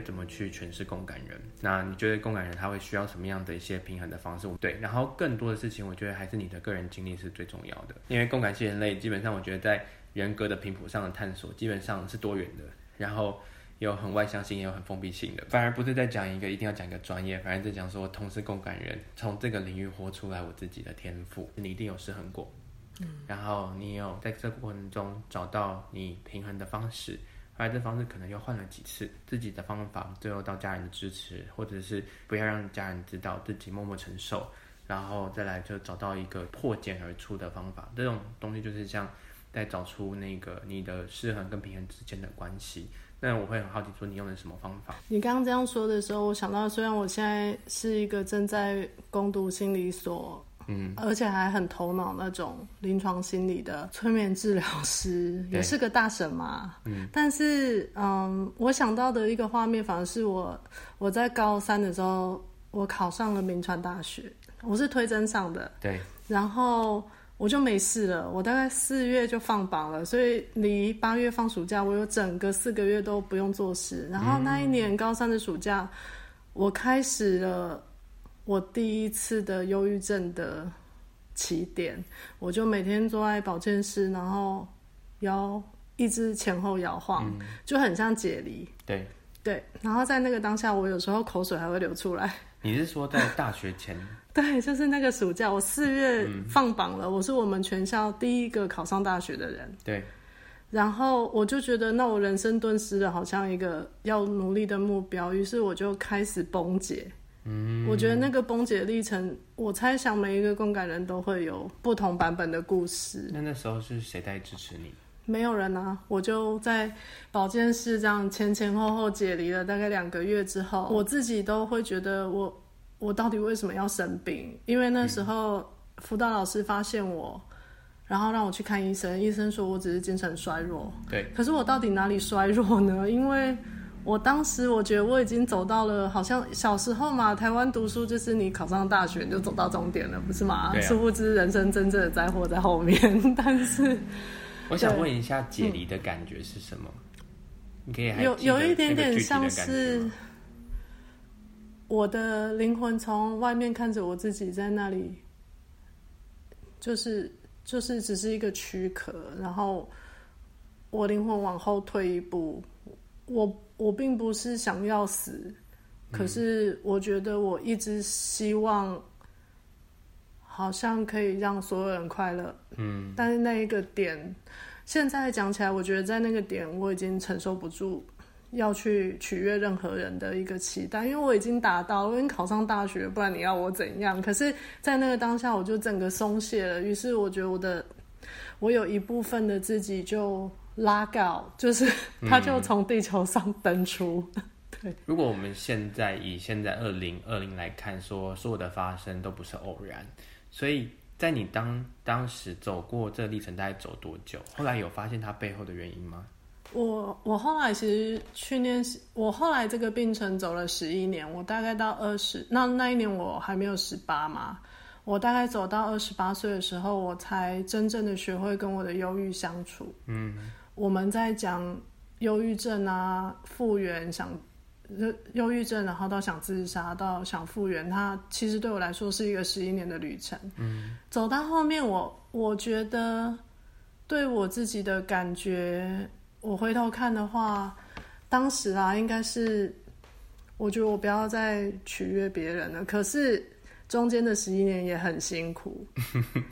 怎么去诠释共感人？那你觉得共感人他会需要什么样的一些平衡的方式？对，然后更多的事情，我觉得还是你的个人经历是最重要的。因为共感系人类基本上，我觉得在人格的频谱上的探索基本上是多元的，然后有很外向性，也有很封闭性的。反而不是在讲一个一定要讲一个专业，反而在讲说同是共感人，从这个领域活出来我自己的天赋。你一定有失衡过。嗯，然后你有在这个过程中找到你平衡的方式，后来这方式可能又换了几次，自己的方法，最后到家人的支持，或者是不要让家人知道，自己默默承受，然后再来就找到一个破茧而出的方法。这种东西就是像在找出那个你的失衡跟平衡之间的关系。那我会很好奇说，你用的什么方法？你刚刚这样说的时候，我想到虽然我现在是一个正在攻读心理所。嗯，而且还很头脑那种临床心理的催眠治疗师，也是个大神嘛。嗯，但是嗯，我想到的一个画面，反而是我我在高三的时候，我考上了名传大学，我是推甄上的。对，然后我就没事了，我大概四月就放榜了，所以离八月放暑假，我有整个四个月都不用做事。然后那一年高三的暑假，我开始了。我第一次的忧郁症的起点，我就每天坐在保健室，然后摇，一直前后摇晃，嗯，就很像解离。对对，然后在那个当下，我有时候口水还会流出来。你是说在大学前？对，就是那个暑假，我四月放榜了，嗯，我是我们全校第一个考上大学的人。对，然后我就觉得，那我人生顿失了，好像一个要努力的目标，于是我就开始崩解。嗯，我觉得那个崩解历程，我猜想每一个共感人都会有不同版本的故事。那那时候是谁在支持你？没有人啊，我就在保健室这样前前后后解离了大概两个月之后，我自己都会觉得我我到底为什么要生病？因为那时候辅导老师发现我，然后让我去看医生，医生说我只是精神衰弱。对，可是我到底哪里衰弱呢？因为我当时我觉得我已经走到了，好像小时候嘛，台湾读书就是你考上大学你就走到终点了，不是吗？啊。殊不知人生真正的灾祸在后面。但是，我想问一下解离的感觉是什么？嗯、你可以有有一点点像是我的灵魂从外面看着我自己在那里，就是就是只是一个躯壳，然后我灵魂往后退一步，我。我并不是想要死，可是我觉得我一直希望，好像可以让所有人快乐。嗯，但是那一个点，现在讲起来，我觉得在那个点我已经承受不住要去取悦任何人的一个期待，因为我已经达到，我已经考上大学，不然你要我怎样？可是，在那个当下，我就整个松懈了。于是，我觉得我的，我有一部分的自己就。拉高，就是他就从地球上登出。嗯。对，如果我们现在以现在二零二零来看，说所有的发生都不是偶然，所以在你当当时走过这个历程，大概走多久？后来有发现它背后的原因吗？我我后来其实去年，我后来这个病程走了十一年，我大概到二十，那那一年我还没有十八嘛，我大概走到二十八岁的时候，我才真正的学会跟我的忧郁相处。嗯。我们在讲忧郁症啊，复原想忧忧郁症，然后到想自杀，到想复原，它其实对我来说是一个十一年的旅程。嗯，走到后面我，我我觉得对我自己的感觉，我回头看的话，当时啊，应该是我觉得我不要再取悦别人了。可是中间的十一年也很辛苦，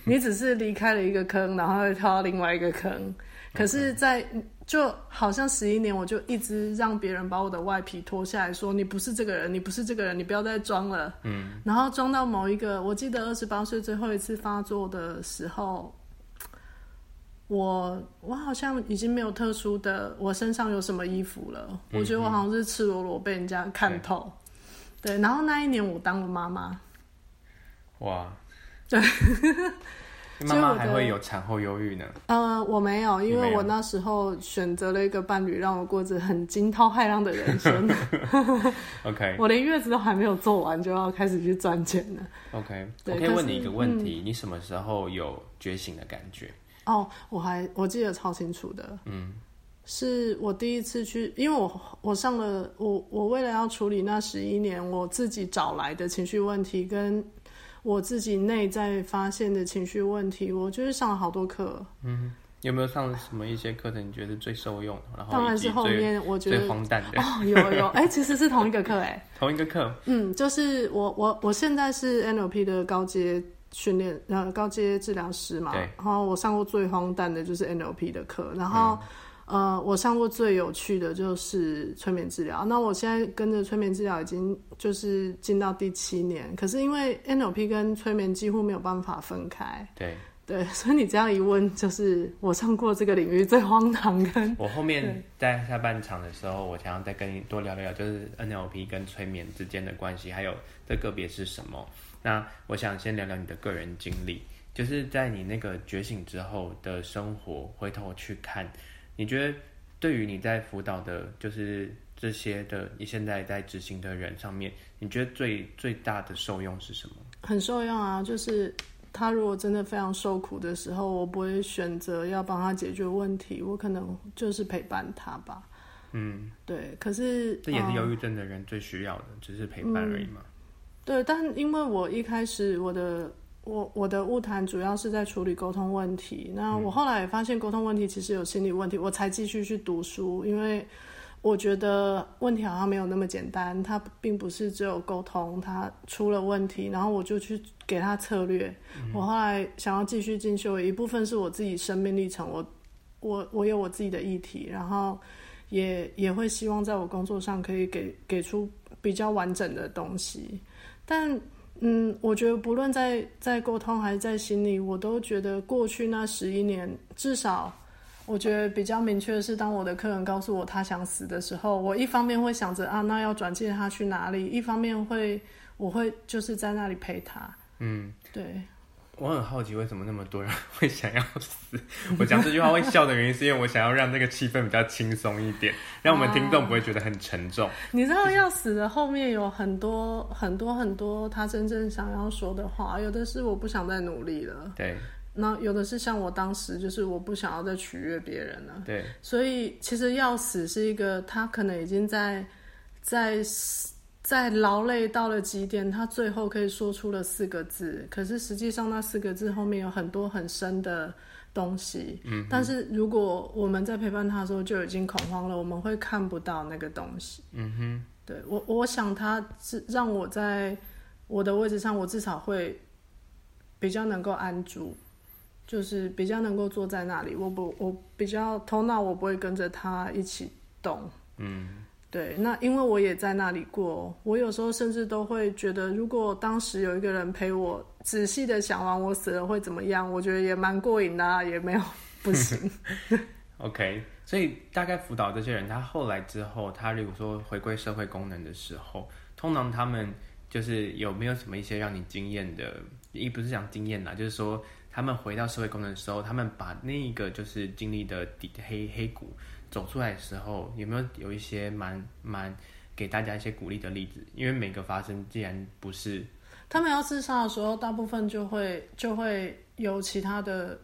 你只是离开了一个坑，然后又跳到另外一个坑。可是，在就好像十一年，我就一直让别人把我的外皮脱下来说，你不是这个人，你不是这个人，你不要再装了。嗯。然后装到某一个，我记得二十八岁最后一次发作的时候，我我好像已经没有特殊的，我身上有什么衣服了。嗯。我觉得我好像是赤裸裸被人家看透。对。对，然后那一年我当了妈妈。哇。对。妈妈还会有产后忧郁呢？呃，我没有，因为我那时候选择了一个伴侣，让我过着很惊涛骇浪的人生。OK，我连月子都还没有做完，就要开始去赚钱了。OK，我可以问你一个问题：嗯，你什么时候有觉醒的感觉？哦，我还我记得超清楚的。嗯，是我第一次去，因为我我上了我我为了要处理那十一年我自己找来的情绪问题，跟我自己内在发现的情绪问题，我就是上了好多课。嗯，有没有上什么一些课程你觉得最受用？然后当然是后面我觉得最荒诞的哦，有有 哎、欸，其实是同一个课哎、欸，同一个课。嗯，就是我我我现在是 NLP 的高阶训练呃高阶治疗师嘛，然后我上过最荒诞的就是 NLP 的课，然后。嗯呃，我上过最有趣的就是催眠治疗。那我现在跟着催眠治疗已经就是进到第七年，可是因为 NLP 跟催眠几乎没有办法分开。对对，所以你这样一问，就是我上过这个领域最荒唐跟。我后面在下半场的时候，我想要再跟你多聊聊，就是 NLP 跟催眠之间的关系，还有这个别是什么。那我想先聊聊你的个人经历，就是在你那个觉醒之后的生活，回头去看。你觉得对于你在辅导的，就是这些的你现在在执行的人上面，你觉得最最大的受用是什么？很受用啊，就是他如果真的非常受苦的时候，我不会选择要帮他解决问题，我可能就是陪伴他吧。嗯，对。可是这也是忧郁症的人最需要的，只是陪伴而已嘛。嗯，对，但因为我一开始我的。我我的误谈主要是在处理沟通问题，那我后来也发现沟通问题其实有心理问题，我才继续去读书，因为我觉得问题好像没有那么简单，它并不是只有沟通，它出了问题，然后我就去给他策略。我后来想要继续进修，一部分是我自己生命历程，我我我有我自己的议题，然后也也会希望在我工作上可以给给出比较完整的东西，但。嗯，我觉得不论在在沟通还是在心里，我都觉得过去那十一年，至少我觉得比较明确的是，当我的客人告诉我他想死的时候，我一方面会想着啊，那要转介他去哪里？一方面会，我会就是在那里陪他。嗯，对。我很好奇，为什么那么多人 会想要死？我讲这句话会笑的原因，是因为我想要让这个气氛比较轻松一点，让我们听众不会觉得很沉重。你知道，要死的后面有很多很多很多他真正想要说的话，有的是我不想再努力了，对。那有的是像我当时，就是我不想要再取悦别人了，对。所以其实要死是一个，他可能已经在在。在劳累到了极点，他最后可以说出了四个字，可是实际上那四个字后面有很多很深的东西。嗯，但是如果我们在陪伴他的时候就已经恐慌了，我们会看不到那个东西。嗯哼，对，我，我想他是让我在我的位置上，我至少会比较能够安住，就是比较能够坐在那里。我不，我比较头脑，我不会跟着他一起动。嗯。对，那因为我也在那里过，我有时候甚至都会觉得，如果当时有一个人陪我，仔细的想完我死了会怎么样，我觉得也蛮过瘾的，也没有不行。OK，所以大概辅导这些人，他后来之后，他如果说回归社会功能的时候，通常他们就是有没有什么一些让你惊艳的？也不是讲惊艳啦，就是说他们回到社会功能的时候，他们把那一个就是经历的底黑黑谷。走出来的时候，有没有有一些蛮蛮给大家一些鼓励的例子？因为每个发生，既然不是他们要自杀的时候，大部分就会就会有其他的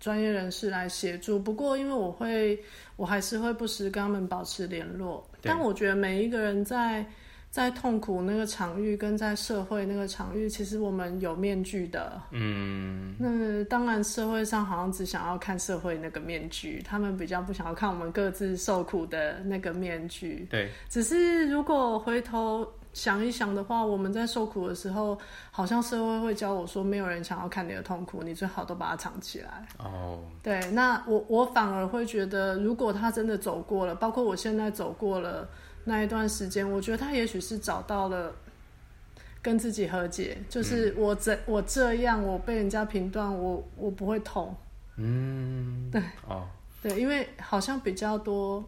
专业人士来协助。不过，因为我会，我还是会不时跟他们保持联络。但我觉得每一个人在。在痛苦那个场域，跟在社会那个场域，其实我们有面具的。嗯，那当然，社会上好像只想要看社会那个面具，他们比较不想要看我们各自受苦的那个面具。对，只是如果回头想一想的话，我们在受苦的时候，好像社会会教我说，没有人想要看你的痛苦，你最好都把它藏起来。哦，对，那我我反而会觉得，如果他真的走过了，包括我现在走过了。那一段时间，我觉得他也许是找到了跟自己和解，就是我这、嗯、我这样，我被人家评断，我我不会痛。嗯，对，哦，对，因为好像比较多，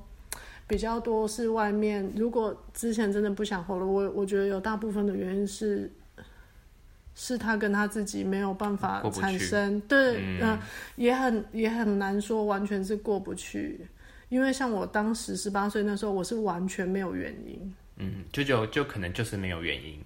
比较多是外面。如果之前真的不想活了，我我觉得有大部分的原因是，是他跟他自己没有办法产生，对，嗯、呃，也很也很难说完全是过不去。因为像我当时十八岁那时候，我是完全没有原因。嗯，就就就可能就是没有原因。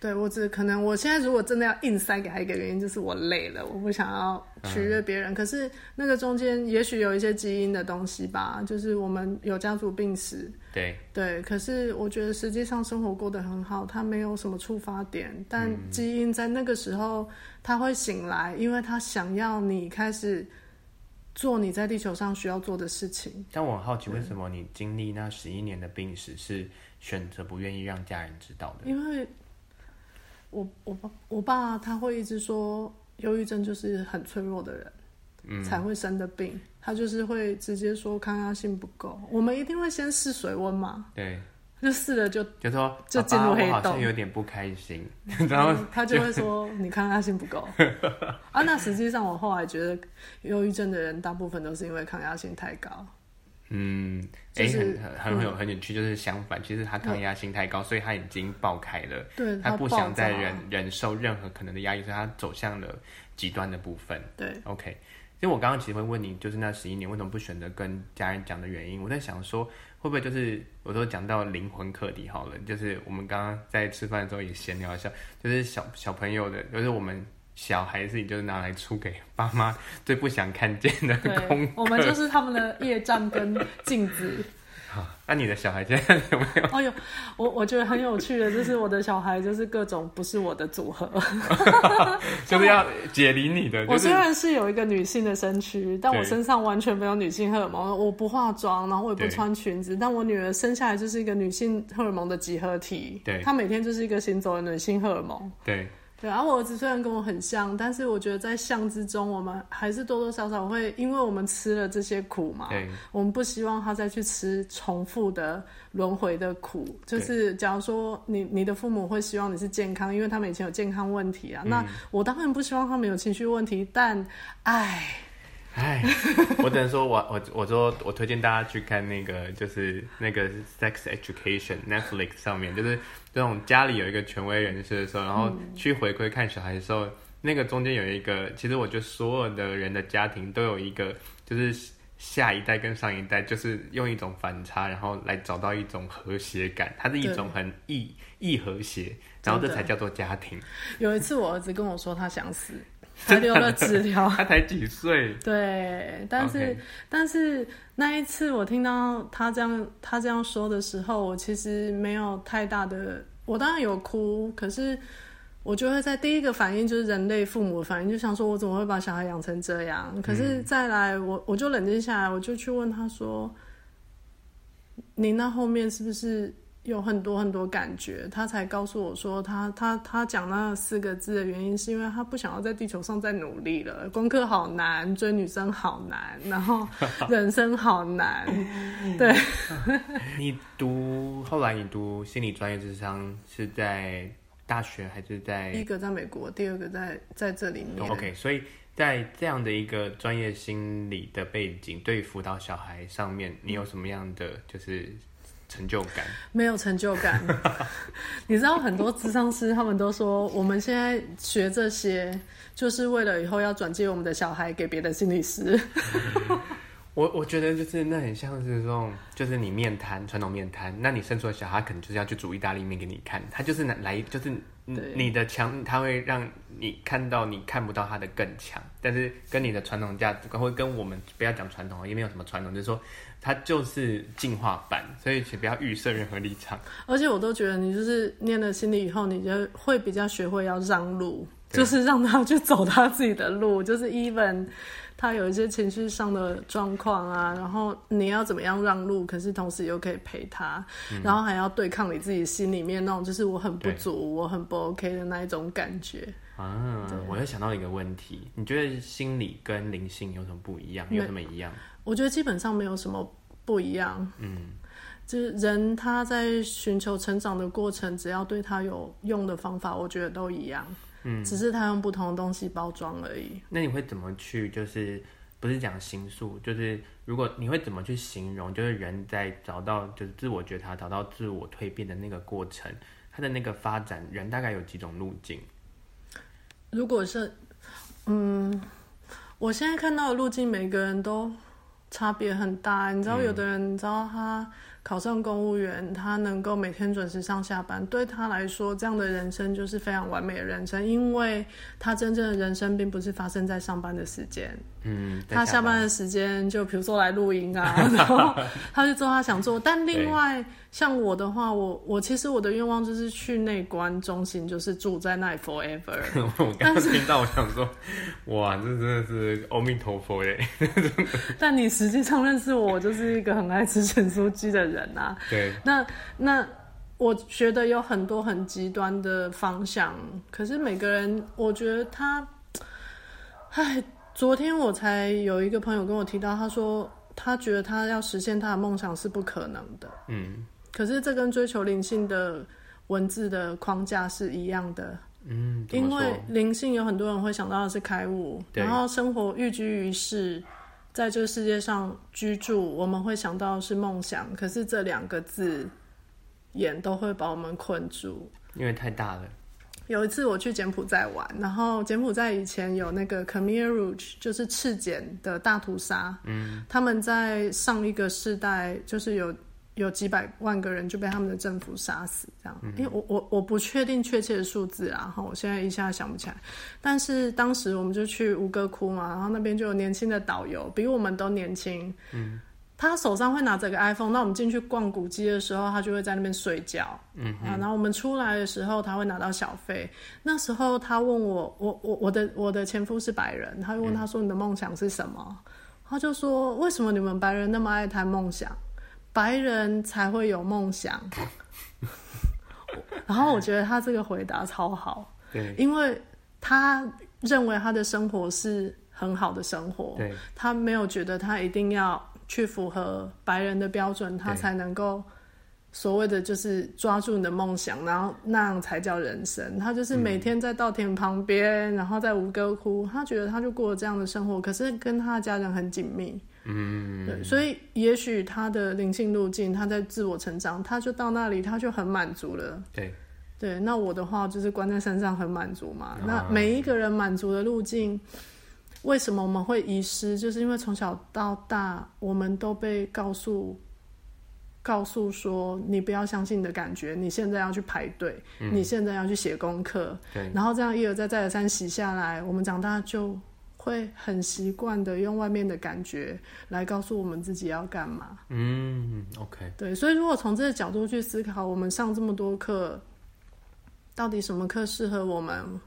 对，我只可能我现在如果真的要硬塞给他一个原因，就是我累了，我不想要取悦别人。嗯、可是那个中间也许有一些基因的东西吧，就是我们有家族病史。对对，可是我觉得实际上生活过得很好，他没有什么触发点，但基因在那个时候他会醒来，因为他想要你开始。做你在地球上需要做的事情。但我很好奇，为什么你经历那十一年的病史是选择不愿意让家人知道的？因为我我爸我爸他会一直说，忧郁症就是很脆弱的人，嗯，才会生的病。他就是会直接说抗压性不够。我们一定会先试水温嘛？对。就试了就就说就进入黑洞，好像有点不开心，然后他就会说你抗压性不够 啊。那实际上我后来觉得，忧郁症的人大部分都是因为抗压性太高。嗯，哎、就是欸，很很有很有趣，就是相反，其实他抗压性太高，所以他已经爆开了。对，他不想再忍忍受任何可能的压力，所以他走向了极端的部分。对，OK。所以我刚刚其实会问你，就是那十一年为什么不选择跟家人讲的原因，我在想说。会不会就是我都讲到灵魂课题好了？就是我们刚刚在吃饭的时候也闲聊一下，就是小小朋友的，就是我们小孩子，就是拿来出给爸妈最不想看见的功课。我们就是他们的业障跟镜子。那、啊、你的小孩现在 有没有？哎呦，我我觉得很有趣的，就是我的小孩就是各种不是我的组合，就是要解离你的、就是。我虽然是有一个女性的身躯，但我身上完全没有女性荷尔蒙。我不化妆，然后我也不穿裙子，但我女儿生下来就是一个女性荷尔蒙的集合体。对，她每天就是一个行走的女性荷尔蒙。对。对，然后我儿子虽然跟我很像，但是我觉得在像之中，我们还是多多少少会，因为我们吃了这些苦嘛，对，我们不希望他再去吃重复的轮回的苦。就是假如说你你的父母会希望你是健康，因为他们以前有健康问题啊，嗯、那我当然不希望他们有情绪问题，但唉。哎，我只能说我我我说我推荐大家去看那个，就是那个 Sex Education Netflix 上面，就是这种家里有一个权威人士的时候，然后去回馈看小孩的时候，那个中间有一个，其实我觉得所有的人的家庭都有一个，就是下一代跟上一代，就是用一种反差，然后来找到一种和谐感，它是一种很易易和谐，然后这才叫做家庭。有一次我儿子跟我说他想死。还留了纸条，他才几岁？对，但是、okay. 但是那一次我听到他这样他这样说的时候，我其实没有太大的，我当然有哭，可是我就会在第一个反应就是人类父母的反应，就想说我怎么会把小孩养成这样？可是再来，我我就冷静下来，我就去问他说：“你那后面是不是？”有很多很多感觉，他才告诉我说他，他他他讲那四个字的原因，是因为他不想要在地球上再努力了。功课好难，追女生好难，然后 人生好难。对，你读后来你读心理专业智商是在大学还是在？第一个在美国，第二个在在这里面。OK，所以在这样的一个专业心理的背景，对于辅导小孩上面，你有什么样的就是？成就感。没有成就感，你知道很多智商师他们都说，我们现在学这些就是为了以后要转接我们的小孩给别的心理师。我我觉得就是那很像是这种，就是你面瘫传统面瘫，那你生出的小孩可能就是要去煮意大利面给你看，他就是来就是你的强，他会让你看到你看不到他的更强，但是跟你的传统价值观，会跟我们不要讲传统，也没有什么传统，就是说。它就是进化版，所以请不要预设任何立场。而且我都觉得，你就是念了心理以后，你就会比较学会要让路，就是让他去走他自己的路。就是 even 他有一些情绪上的状况啊，然后你要怎么样让路，可是同时又可以陪他，嗯、然后还要对抗你自己心里面那种就是我很不足、我很不 OK 的那一种感觉。啊，我又想到一个问题，你觉得心理跟灵性有什么不一样？有什么一样？我觉得基本上没有什么不一样。嗯，就是人他在寻求成长的过程，只要对他有用的方法，我觉得都一样。嗯，只是他用不同的东西包装而已。那你会怎么去？就是不是讲形塑？就是如果你会怎么去形容？就是人在找到就是自我觉察、找到自我蜕变的那个过程，他的那个发展，人大概有几种路径？如果是，嗯，我现在看到的路径，每个人都差别很大。你知道，有的人，你知道他考上公务员，他能够每天准时上下班，对他来说，这样的人生就是非常完美的人生，因为他真正的人生并不是发生在上班的时间。嗯，下他下班的时间就比如说来露营啊，然后他就做他想做。但另外像我的话，我我其实我的愿望就是去内观中心，就是住在那里 forever。我刚刚听到，我想说，哇，这真的是阿弥陀佛耶！但你实际上认识我，我就是一个很爱吃咸酥鸡的人啊。对，那那我觉得有很多很极端的方向，可是每个人，我觉得他，唉。昨天我才有一个朋友跟我提到，他说他觉得他要实现他的梦想是不可能的。嗯，可是这跟追求灵性的文字的框架是一样的。嗯，因为灵性有很多人会想到的是开悟，然后生活寓居于世，在这个世界上居住，我们会想到是梦想。可是这两个字眼都会把我们困住，因为太大了。有一次我去柬埔寨玩，然后柬埔寨以前有那个 Khmer Rouge，就是赤柬的大屠杀。嗯，他们在上一个世代，就是有有几百万个人就被他们的政府杀死，这样。嗯、因为我我我不确定确切的数字啊，哈，我现在一下想不起来。但是当时我们就去吴哥窟嘛，然后那边就有年轻的导游，比我们都年轻。嗯。他手上会拿着个 iPhone，那我们进去逛古迹的时候，他就会在那边睡觉。嗯啊，然后我们出来的时候，他会拿到小费。那时候他问我，我我我的我的前夫是白人，他就问他说：“你的梦想是什么？”嗯、他就说：“为什么你们白人那么爱谈梦想？白人才会有梦想。”然后我觉得他这个回答超好，对，因为他认为他的生活是很好的生活，对，他没有觉得他一定要。去符合白人的标准，他才能够所谓的就是抓住你的梦想，然后那样才叫人生。他就是每天在稻田旁边，嗯、然后在吴哥窟，他觉得他就过了这样的生活，可是跟他的家人很紧密。嗯，对，所以也许他的灵性路径，他在自我成长，他就到那里，他就很满足了。对，对，那我的话就是关在山上很满足嘛。哦、那每一个人满足的路径。为什么我们会遗失？就是因为从小到大，我们都被告诉，告诉说，你不要相信你的感觉，你现在要去排队，嗯、你现在要去写功课，对然后这样一而再再而三洗下来，我们长大就会很习惯的用外面的感觉来告诉我们自己要干嘛。嗯，OK，对，所以如果从这个角度去思考，我们上这么多课，到底什么课适合我们？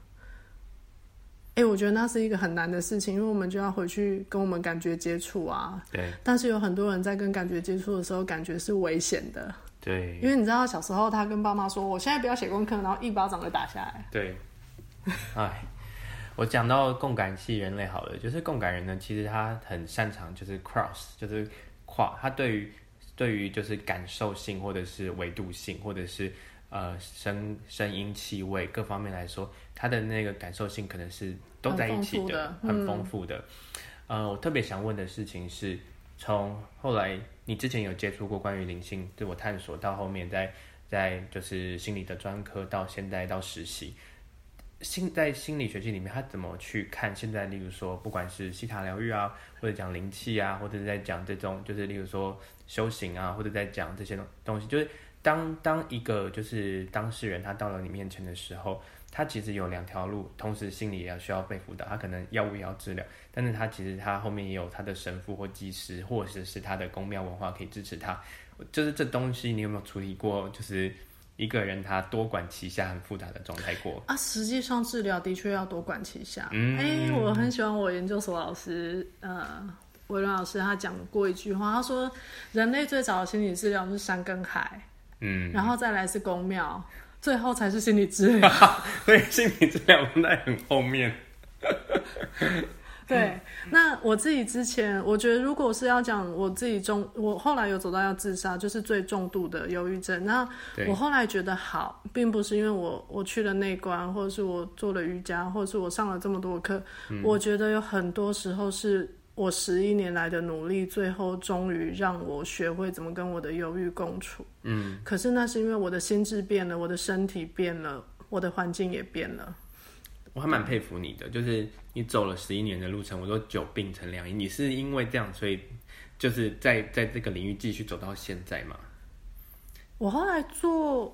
哎、欸，我觉得那是一个很难的事情，因为我们就要回去跟我们感觉接触啊。对。但是有很多人在跟感觉接触的时候，感觉是危险的。对。因为你知道，小时候他跟爸妈说：“我现在不要写功课”，然后一巴掌就打下来。对。哎，我讲到共感系人类好了，就是共感人呢，其实他很擅长就是 cross，就是跨。他对于对于就是感受性，或者是维度性，或者是呃声声音、气味各方面来说，他的那个感受性可能是。都在一起的，很丰富的。嗯、呃，我特别想问的事情是，从后来你之前有接触过关于灵性自我探索，到后面在在就是心理的专科，到现在到实习，心在心理学系里面，他怎么去看现在？例如说，不管是西塔疗愈啊，或者讲灵气啊，或者在讲这种，就是例如说修行啊，或者在讲这些东西，就是当当一个就是当事人他到了你面前的时候。他其实有两条路，同时心理也要需要被辅导。他可能药物也要治疗，但是他其实他后面也有他的神父或祭师，或者是他的宫庙文化可以支持他。就是这东西，你有没有处理过？就是一个人他多管齐下、很复杂的状态过啊？实际上治疗的确要多管齐下。嗯，哎、欸，我很喜欢我研究所老师，呃，韦伦老师，他讲过一句话，他说人类最早的心理治疗是山跟海，嗯，然后再来是宫庙。最后才是心理治疗，所以心理治疗在很后面。对，那我自己之前，我觉得如果是要讲我自己中，我后来有走到要自杀，就是最重度的忧郁症。那我后来觉得好，并不是因为我我去了内观，或者是我做了瑜伽，或者是我上了这么多课。嗯、我觉得有很多时候是。我十一年来的努力，最后终于让我学会怎么跟我的忧郁共处。嗯，可是那是因为我的心智变了，我的身体变了，我的环境也变了。我还蛮佩服你的，就是你走了十一年的路程，我都久病成良医，你是因为这样，所以就是在在这个领域继续走到现在吗？我后来做，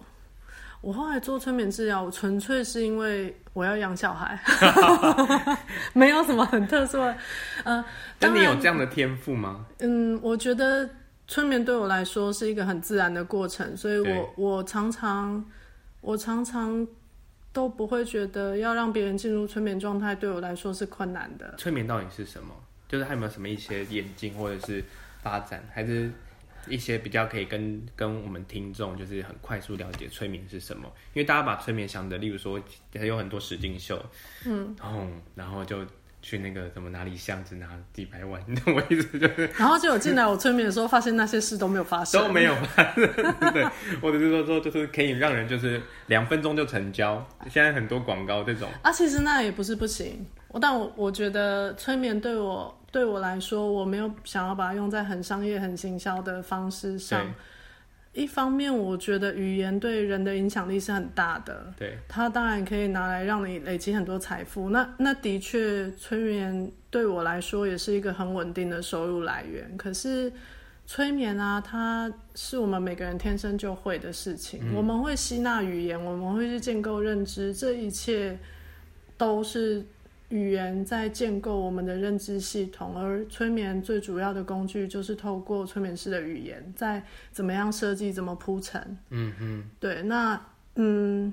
我后来做催眠治疗，我纯粹是因为我要养小孩，没有什么很特殊的。呃，但你有这样的天赋吗？嗯，我觉得催眠对我来说是一个很自然的过程，所以我我常常我常常都不会觉得要让别人进入催眠状态对我来说是困难的。催眠到底是什么？就是还有没有什么一些眼睛或者是发展，还是？一些比较可以跟跟我们听众就是很快速了解催眠是什么，因为大家把催眠想的，例如说还有很多实境秀，嗯，然后然后就去那个什么哪里巷子拿几百万，你 懂我意思就是，然后就有进来我催眠的时候，发现那些事都没有发生，都没有发生，对，或者是说说就是可以让人就是两分钟就成交，现在很多广告这种啊，其实那也不是不行，我但我我觉得催眠对我。对我来说，我没有想要把它用在很商业、很行销的方式上。一方面，我觉得语言对人的影响力是很大的。对，它当然可以拿来让你累积很多财富。那那的确，催眠对我来说也是一个很稳定的收入来源。可是，催眠啊，它是我们每个人天生就会的事情。嗯。我们会吸纳语言，我们会去建构认知，这一切都是。语言在建构我们的认知系统，而催眠最主要的工具就是透过催眠师的语言，在怎么样设计、怎么铺陈。嗯嗯，对。那嗯，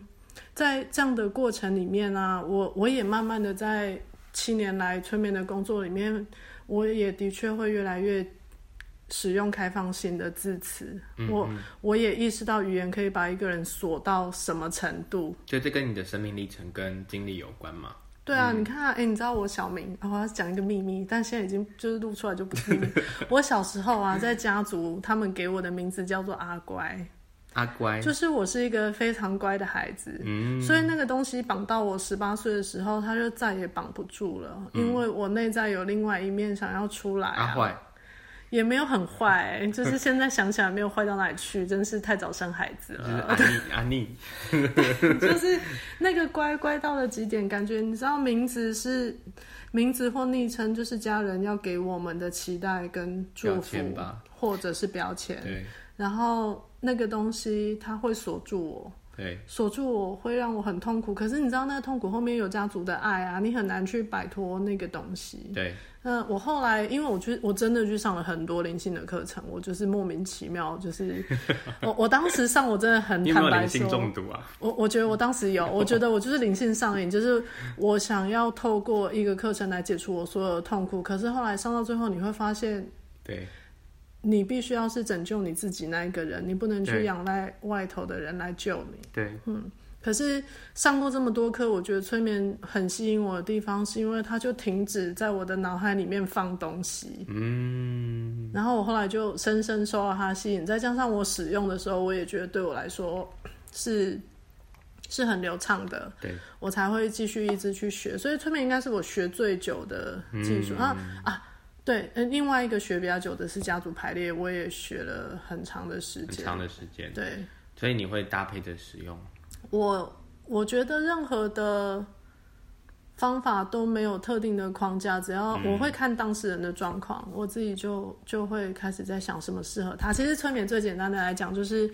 在这样的过程里面呢、啊，我我也慢慢的在七年来催眠的工作里面，我也的确会越来越使用开放性的字词。嗯嗯，我我也意识到语言可以把一个人锁到什么程度。就这跟你的生命历程跟经历有关吗？对啊，嗯、你看，哎、欸，你知道我小名，我要讲一个秘密，但现在已经就是录出来就不是秘密。我小时候啊，在家族，他们给我的名字叫做阿乖，阿乖，就是我是一个非常乖的孩子，嗯，所以那个东西绑到我十八岁的时候，他就再也绑不住了，嗯、因为我内在有另外一面想要出来、啊。阿坏。也没有很坏，就是现在想起来没有坏到哪里去，真是太早生孩子了。阿妮，阿妮，就是那个乖乖到了极点，感觉你知道，名字是名字或昵称，就是家人要给我们的期待跟祝福，或者是标签。对，然后那个东西它会锁住我。对，锁住我会让我很痛苦。可是你知道，那个痛苦后面有家族的爱啊，你很难去摆脱那个东西。对，那我后来，因为我去，我真的去上了很多灵性的课程，我就是莫名其妙，就是 我我当时上，我真的很坦白说，中毒啊。我我觉得我当时有，我觉得我就是灵性上瘾，就是我想要透过一个课程来解除我所有的痛苦。可是后来上到最后，你会发现，对。你必须要是拯救你自己那一个人，你不能去仰赖外头的人来救你。对，嗯。可是上过这么多课，我觉得催眠很吸引我的地方，是因为它就停止在我的脑海里面放东西。嗯。然后我后来就深深受到它吸引，再加上我使用的时候，我也觉得对我来说是是很流畅的。对。我才会继续一直去学，所以催眠应该是我学最久的技术、嗯、啊啊。对，另外一个学比较久的是家族排列，我也学了很长的时间，很长的时间。对，所以你会搭配着使用。我我觉得任何的方法都没有特定的框架，只要我会看当事人的状况，嗯、我自己就就会开始在想什么适合他。其实催眠最简单的来讲，就是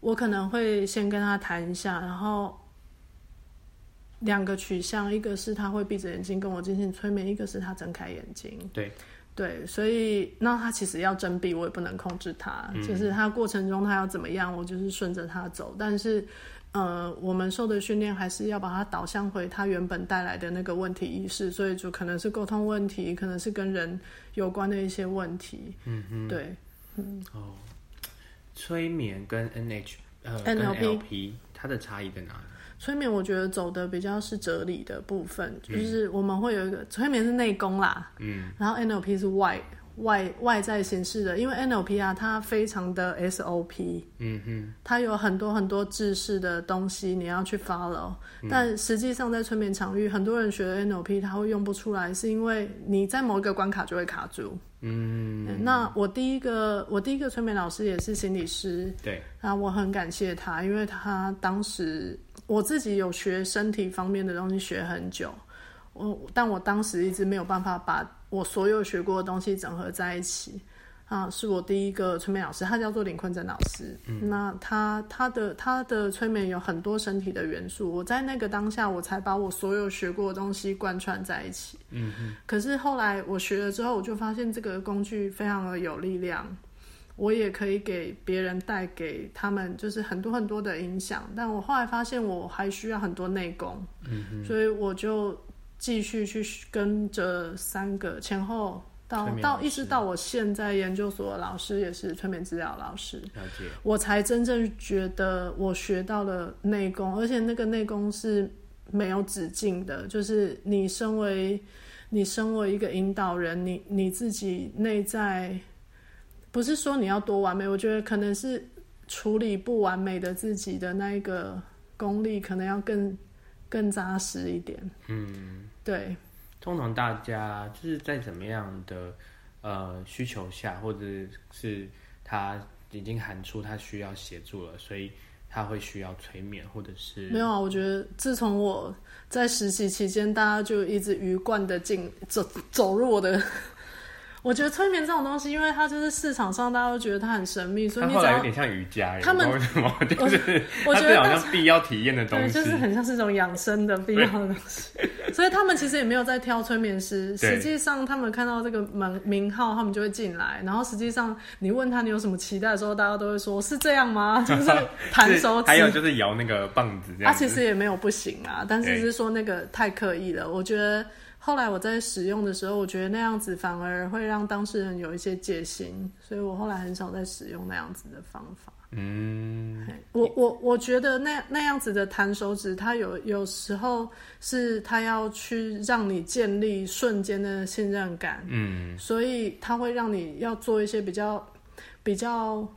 我可能会先跟他谈一下，然后两个取向，一个是他会闭着眼睛跟我进行催眠，一个是他睁开眼睛。对。对，所以那他其实要睁闭，我也不能控制他，嗯、就是他过程中他要怎么样，我就是顺着他走。但是，呃，我们受的训练还是要把它导向回它原本带来的那个问题意识，所以就可能是沟通问题，可能是跟人有关的一些问题。嗯嗯，对，嗯哦，催眠跟 NH 呃 NLP 它的差异在哪里？催眠我觉得走的比较是哲理的部分，就是我们会有一个催眠是内功啦，嗯，然后 NLP 是外外外在形式的，因为 NLP 啊，它非常的 SOP，嗯哼，它有很多很多制式的东西你要去 follow，嗯，但实际上在催眠场域，很多人学的 NLP 他会用不出来，是因为你在某一个关卡就会卡住，嗯，那我第一个我第一个催眠老师也是心理师，对，啊，我很感谢他，因为他当时。我自己有学身体方面的东西学很久，我但我当时一直没有办法把我所有学过的东西整合在一起。啊，是我第一个催眠老师，他叫做林坤珍老师。嗯，那他他的他的催眠有很多身体的元素，我在那个当下，我才把我所有学过的东西贯穿在一起。嗯嗯。可是后来我学了之后，我就发现这个工具非常的有力量，我也可以给别人带给他们就是很多很多的影响。但我后来发现我还需要很多内功。嗯嗯。所以我就继续去跟着三个前后。到到一直到我现在研究所的老师也是催眠治疗老师，了解。我才真正觉得我学到了内功，而且那个内功是没有止境的。就是你身为你身为一个引导人，你你自己内在不是说你要多完美，我觉得可能是处理不完美的自己的那一个功力，可能要更更扎实一点。嗯，对。通常大家就是在怎么样的呃需求下，或者是他已经喊出他需要协助了，所以他会需要催眠，或者是没有啊？我觉得自从我在实习期间，大家就一直鱼贯的进走走入我的。我觉得催眠这种东西，因为它就是市场上大家都觉得它很神秘，所以你后来有点像瑜伽。他们为什么 就是我觉得好像必要体验的东西，就是很像是一种养生的必要的东西。所以他们其实也没有在挑催眠师，实际上他们看到这个门名号，他们就会进来。然后实际上你问他你有什么期待的时候，大家都会说是这样吗？就是弹手指，还有就是摇那个棒子这样。他、啊、其实也没有不行啊，但是是说那个太刻意了，我觉得。后来我在使用的时候，我觉得那样子反而会让当事人有一些戒心，所以我后来很少在使用那样子的方法。嗯，我我我觉得那那样子的弹手指，它有有时候是它要去让你建立瞬间的信任感。嗯，所以它会让你要做一些比较比较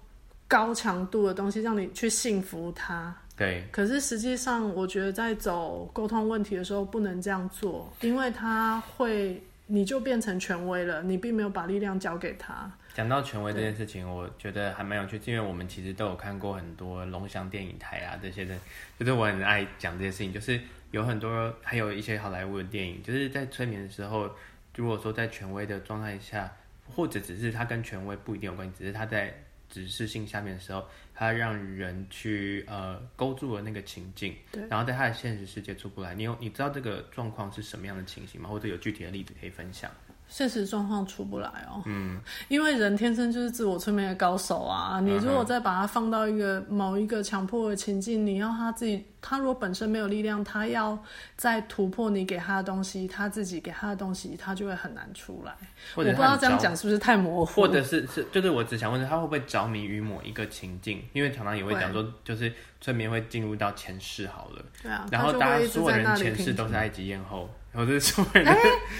高强度的东西，让你去信服他。对，可是实际上，我觉得在走沟通问题的时候不能这样做，因为他会，你就变成权威了，你并没有把力量交给他。讲到权威这件事情，我觉得还蛮有趣，因为我们其实都有看过很多龙翔电影台啊这些的，就是我很爱讲这些事情，就是有很多还有一些好莱坞的电影，就是在催眠的时候，如果说在权威的状态下，或者只是他跟权威不一定有关系，只是他在指示性下面的时候。他让人去呃勾住了那个情境，对，然后在他的现实世界出不来。你有你知道这个状况是什么样的情形吗？或者有具体的例子可以分享？现实状况出不来哦，嗯，因为人天生就是自我催眠的高手啊。你如果再把它放到一个某一个强迫的情境，你要他自己，他如果本身没有力量，他要再突破你给他的东西，他自己给他的东西，他就会很难出来。我不知道这样讲是不是太模糊？或者是是，就是我只想问，他会不会着迷于某一个情境？因为常常也会讲说，就是催眠会进入到前世好了，对啊，然后大家所有人前世都是埃及艳后。我是说，哎、欸，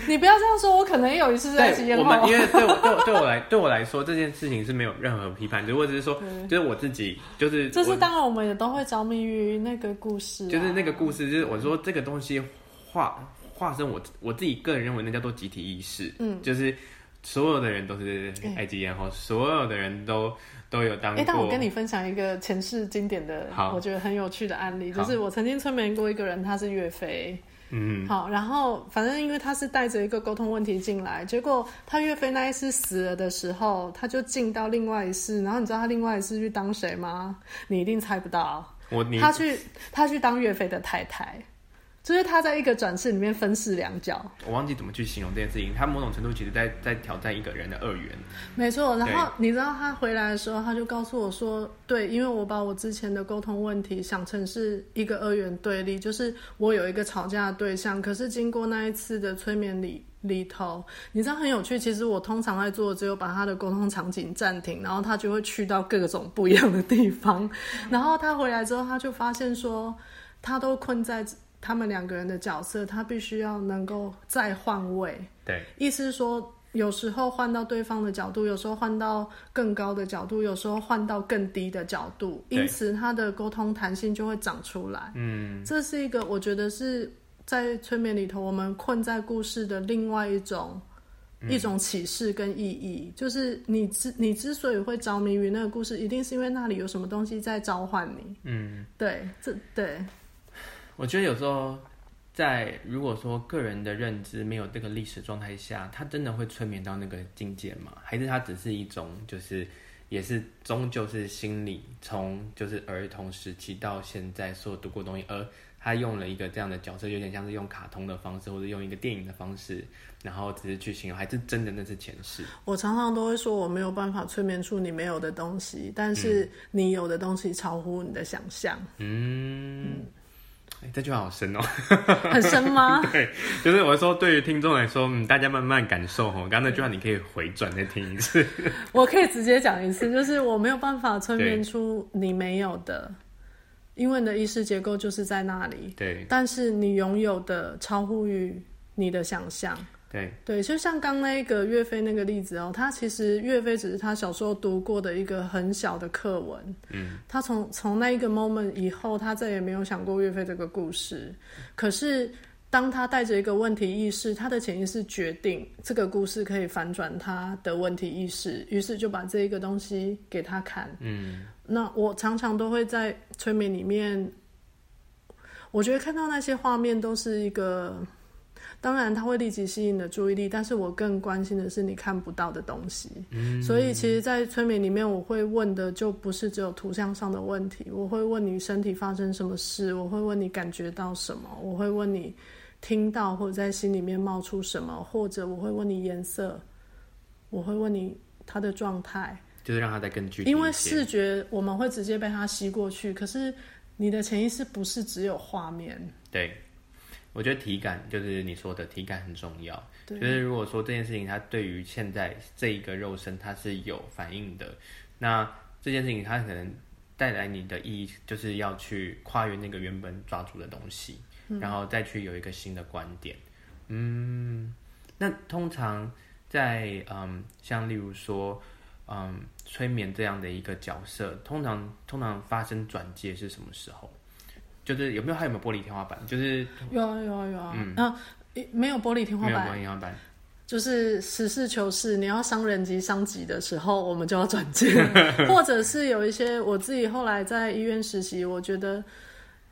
你不要这样说，我可能也有一次在经验过。我们因为对我对我对我来对我来说，这件事情是没有任何批判，只不过只是说，就是我自己就是。这是当然，我们也都会着迷于那个故事、啊。就是那个故事，就是我说这个东西化化身我我自己个人认为那叫做集体意识。嗯，就是所有的人都是埃及艳后，所有的人都都有当过。哎、欸，但我跟你分享一个前世经典的，我觉得很有趣的案例，就是我曾经催眠过一个人，他是岳飞。嗯，好，然后反正因为他是带着一个沟通问题进来，结果他岳飞那一世死了的时候，他就进到另外一世，然后你知道他另外一世去当谁吗？你一定猜不到，我他去他去当岳飞的太太。就是他在一个转世里面分饰两角，我忘记怎么去形容这件事情。他某种程度其实在在挑战一个人的二元。没错，然后你知道他回来的时候，他就告诉我说：“对，因为我把我之前的沟通问题想成是一个二元对立，就是我有一个吵架的对象，可是经过那一次的催眠里里头，你知道很有趣。其实我通常在做的只有把他的沟通场景暂停，然后他就会去到各种不一样的地方。然后他回来之后，他就发现说，他都困在。”他们两个人的角色，他必须要能够再换位。对，意思是说，有时候换到对方的角度，有时候换到更高的角度，有时候换到更低的角度，因此他的沟通弹性就会长出来。嗯，这是一个我觉得是在催眠里头，我们困在故事的另外一种、嗯、一种启示跟意义，就是你之你之所以会着迷于那个故事，一定是因为那里有什么东西在召唤你。嗯，对，这对。我觉得有时候在如果说个人的认知没有这个历史状态下，他真的会催眠到那个境界吗？还是他只是一种就是也是终究是心理从就是儿童时期到现在所读过的东西，而他用了一个这样的角色，有点像是用卡通的方式，或者用一个电影的方式，然后只是去形容，还是真的那是前世？我常常都会说我没有办法催眠出你没有的东西，但是你有的东西超乎你的想象。嗯。这句话好深哦，很深吗？对，就是我说，对于听众来说，嗯，大家慢慢感受哦。刚刚那句话你可以回转再听一次。我可以直接讲一次，就是我没有办法催眠出你没有的，因为你的意识结构就是在那里。对，但是你拥有的超乎于你的想象。对对，就像刚那个岳飞那个例子哦，他其实岳飞只是他小时候读过的一个很小的课文，嗯，他从从那一个 moment 以后，他再也没有想过岳飞这个故事。可是当他带着一个问题意识，他的潜意识决定这个故事可以反转他的问题意识，于是就把这一个东西给他看。嗯，那我常常都会在催眠里面，我觉得看到那些画面都是一个。当然，它会立即吸引你的注意力，但是我更关心的是你看不到的东西。嗯，所以其实，在催眠里面，我会问的就不是只有图像上的问题，我会问你身体发生什么事，我会问你感觉到什么，我会问你听到或者在心里面冒出什么，或者我会问你颜色，我会问你它的状态，就是让它再更具体。因为视觉我们会直接被它吸过去，可是你的潜意识不是只有画面。对。我觉得体感就是你说的体感很重要。对，就是如果说这件事情它对于现在这一个肉身它是有反应的，那这件事情它可能带来你的意义，就是要去跨越那个原本抓住的东西，嗯，然后再去有一个新的观点。嗯，那通常在嗯，像例如说嗯，催眠这样的一个角色，通常通常发生转接是什么时候？就是有没有还有没有玻璃天花板？就是有啊有啊有啊，嗯，啊，没有玻璃天花板，没有玻璃天花板，就是实事求是，你要伤人及伤己的时候，我们就要转介，或者是有一些我自己后来在医院实习，我觉得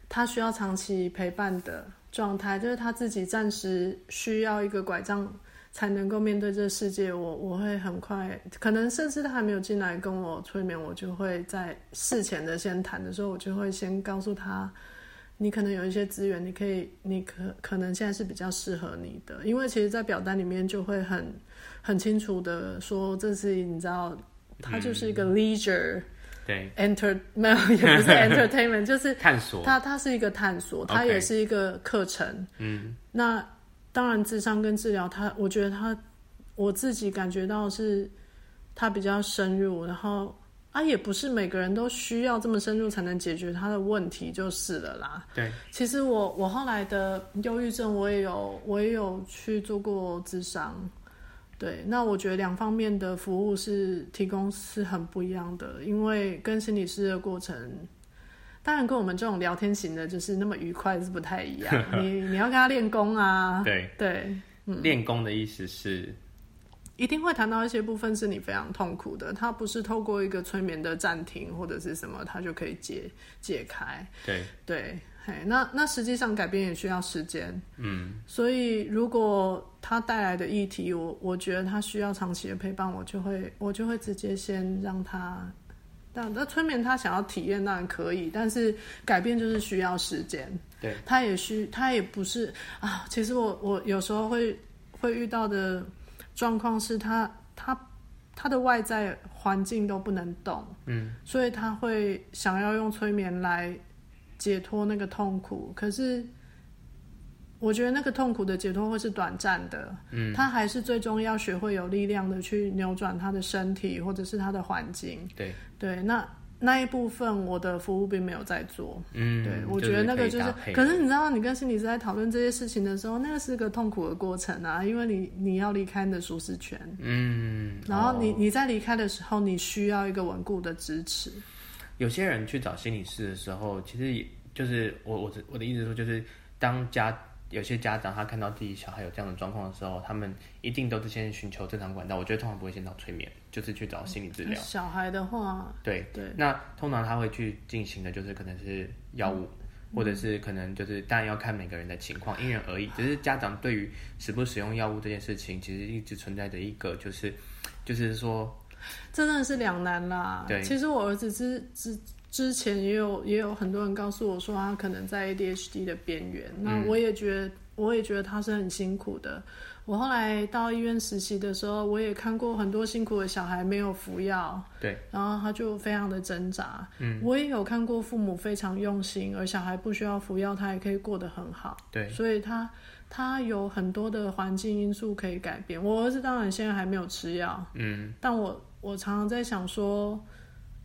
他需要长期陪伴的状态，就是他自己暂时需要一个拐杖才能够面对这个世界。我我会很快，可能甚至他还没有进来跟我催眠，我就会在事前的先谈的时候，我就会先告诉他。你可能有一些资源，你可以，你可可能现在是比较适合你的，因为其实，在表单里面就会很很清楚的说，这是你知道，它就是一个 leisure，对，enter 没有也不是 entertainment，就是探索，它它是一个探索，它也是一个课程，嗯，那当然智商跟治疗，它我觉得它我自己感觉到是它比较深入，然后。啊，也不是每个人都需要这么深入才能解决他的问题，就是了啦。对，其实我我后来的忧郁症，我也有我也有去做过智商。对，那我觉得两方面的服务是提供是很不一样的，因为跟心理师的过程，当然跟我们这种聊天型的，就是那么愉快是不太一样。你你要跟他练功啊，对对，嗯，练功的意思是。一定会谈到一些部分是你非常痛苦的，它不是透过一个催眠的暂停或者是什么，它就可以解解开。对对，嘿，那那实际上改变也需要时间。嗯，所以如果它带来的议题，我我觉得它需要长期的陪伴，我就会我就会直接先让它，但那催眠他想要体验当然可以，但是改变就是需要时间。对，他也需他也不是啊，其实我我有时候会会遇到的。状况是他他他的外在环境都不能动，嗯，所以他会想要用催眠来解脱那个痛苦。可是我觉得那个痛苦的解脱会是短暂的，嗯，他还是最终要学会有力量的去扭转他的身体或者是他的环境。对对，那。那一部分我的服务并没有在做，嗯，对，我觉得那个就是，可，可是你知道，你跟心理师在讨论这些事情的时候，那个是个痛苦的过程啊，因为你你要离开你的舒适圈，嗯，然后你、哦、你在离开的时候，你需要一个稳固的支持。有些人去找心理师的时候，其实也就是我我的我的意思说，就是当家。有些家长他看到自己小孩有这样的状况的时候，他们一定都是先寻求正常管道。我觉得通常不会先找催眠，就是去找心理治疗。小孩的话，对对，那通常他会去进行的就是可能是药物，或者是可能就是当然要看每个人的情况，因人而异。只是家长对于使不使用药物这件事情，其实一直存在着一个就是就是说，真的是两难啦。对，其实我儿子之之之前也有也有很多人告诉我说他可能在 ADHD 的边缘，嗯，那我也觉得我也觉得他是很辛苦的。我后来到医院实习的时候，我也看过很多辛苦的小孩没有服药，对，然后他就非常的挣扎。嗯，我也有看过父母非常用心，而小孩不需要服药，他也可以过得很好。对，所以他他有很多的环境因素可以改变。我儿子当然现在还没有吃药，嗯，但我我常常在想说。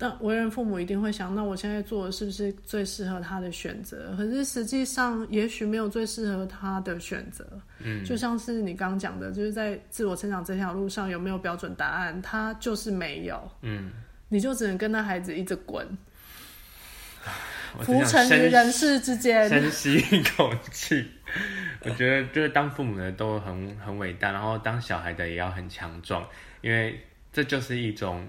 但为人父母一定会想，那我现在做的是不是最适合他的选择？可是实际上，也许没有最适合他的选择。嗯，就像是你刚讲的，就是在自我成长这条路上有没有标准答案？他就是没有。嗯，你就只能跟那孩子一直滚，浮沉于人世之间。深吸一口气，我觉得就是当父母的都很很伟大，然后当小孩的也要很强壮，因为这就是一种。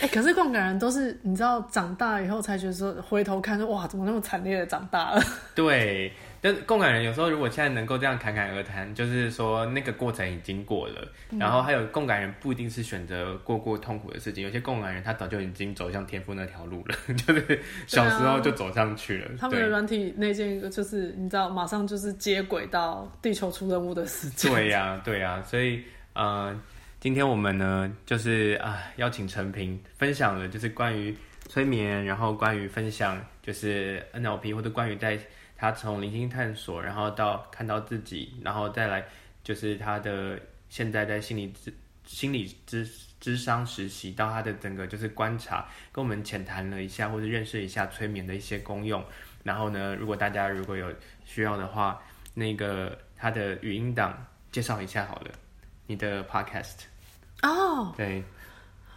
哎、欸，可是共感人都是你知道，长大以后才觉得说，回头看说，哇，怎么那么惨烈的长大了？对，但共感人有时候如果现在能够这样侃侃而谈，就是说那个过程已经过了，嗯、然后还有共感人不一定是选择过过痛苦的事情，有些共感人他早就已经走向天赋那条路了，就是小时候就走上去了。啊、他们的软体那件就是你知道，马上就是接轨到地球出任务的时间。对呀、啊，对呀、啊，所以嗯。呃今天我们呢，就是啊，邀请陈平分享了，就是关于催眠，然后关于分享就是 NLP，或者关于在他从零星探索，然后到看到自己，然后再来就是他的现在在心理咨心理咨咨商实习，到他的整个就是观察，跟我们浅谈了一下，或者认识一下催眠的一些功用。然后呢，如果大家如果有需要的话，那个他的语音档介绍一下好了，你的 Podcast。哦、oh，对，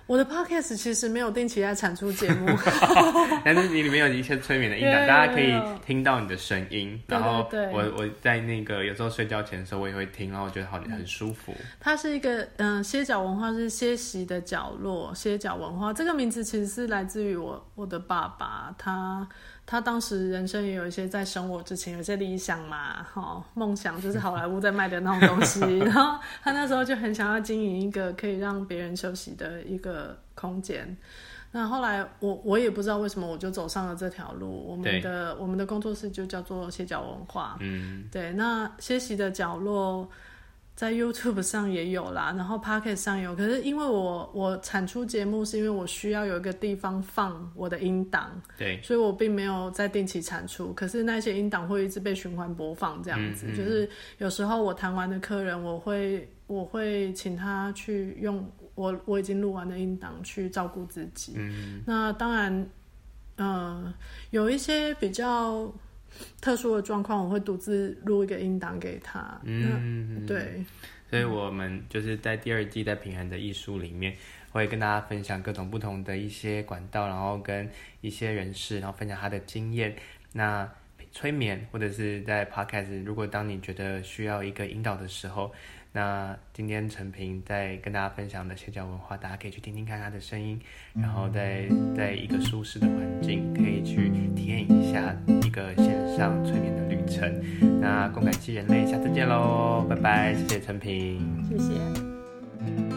我的 podcast 其实没有定期在产出节目，但是你里面有一些催眠的音档，大家可以听到你的声音。然后我我在那个有时候睡觉前的时候，我也会听，然后我觉得好很舒服。它是一个嗯，歇脚文化是歇息的角落，歇脚文化这个名字其实是来自于我我的爸爸，他。他当时人生也有一些在生我之前有一些理想嘛，哈，梦想就是好莱坞在卖的那种东西。然后他那时候就很想要经营一个可以让别人休息的一个空间。那后来我我也不知道为什么我就走上了这条路。我们的我们的工作室就叫做歇脚文化。嗯，对，那歇息的角落。在 YouTube 上也有啦，然后 Podcast 上有，可是因为我我产出节目是因为我需要有一个地方放我的音档，对，所以我并没有在定期产出。可是那些音档会一直被循环播放，这样子，嗯嗯，就是有时候我谈完的客人，我会我会请他去用我我已经录完的音档去照顾自己。嗯，那当然，嗯、呃，有一些比较。特殊的状况，我会独自录一个音档给他。嗯，对。所以我们就是在第二季在平衡的艺术里面，会跟大家分享各种不同的一些管道，然后跟一些人士，然后分享他的经验。那催眠或者是在 Podcast，如果当你觉得需要一个引导的时候。那今天陈平在跟大家分享的邪教文化，大家可以去听听看他的声音，然后在在一个舒适的环境，可以去体验一下下一个线上催眠的旅程。那共感系人类，下次见喽，拜拜，谢谢陈平，谢谢。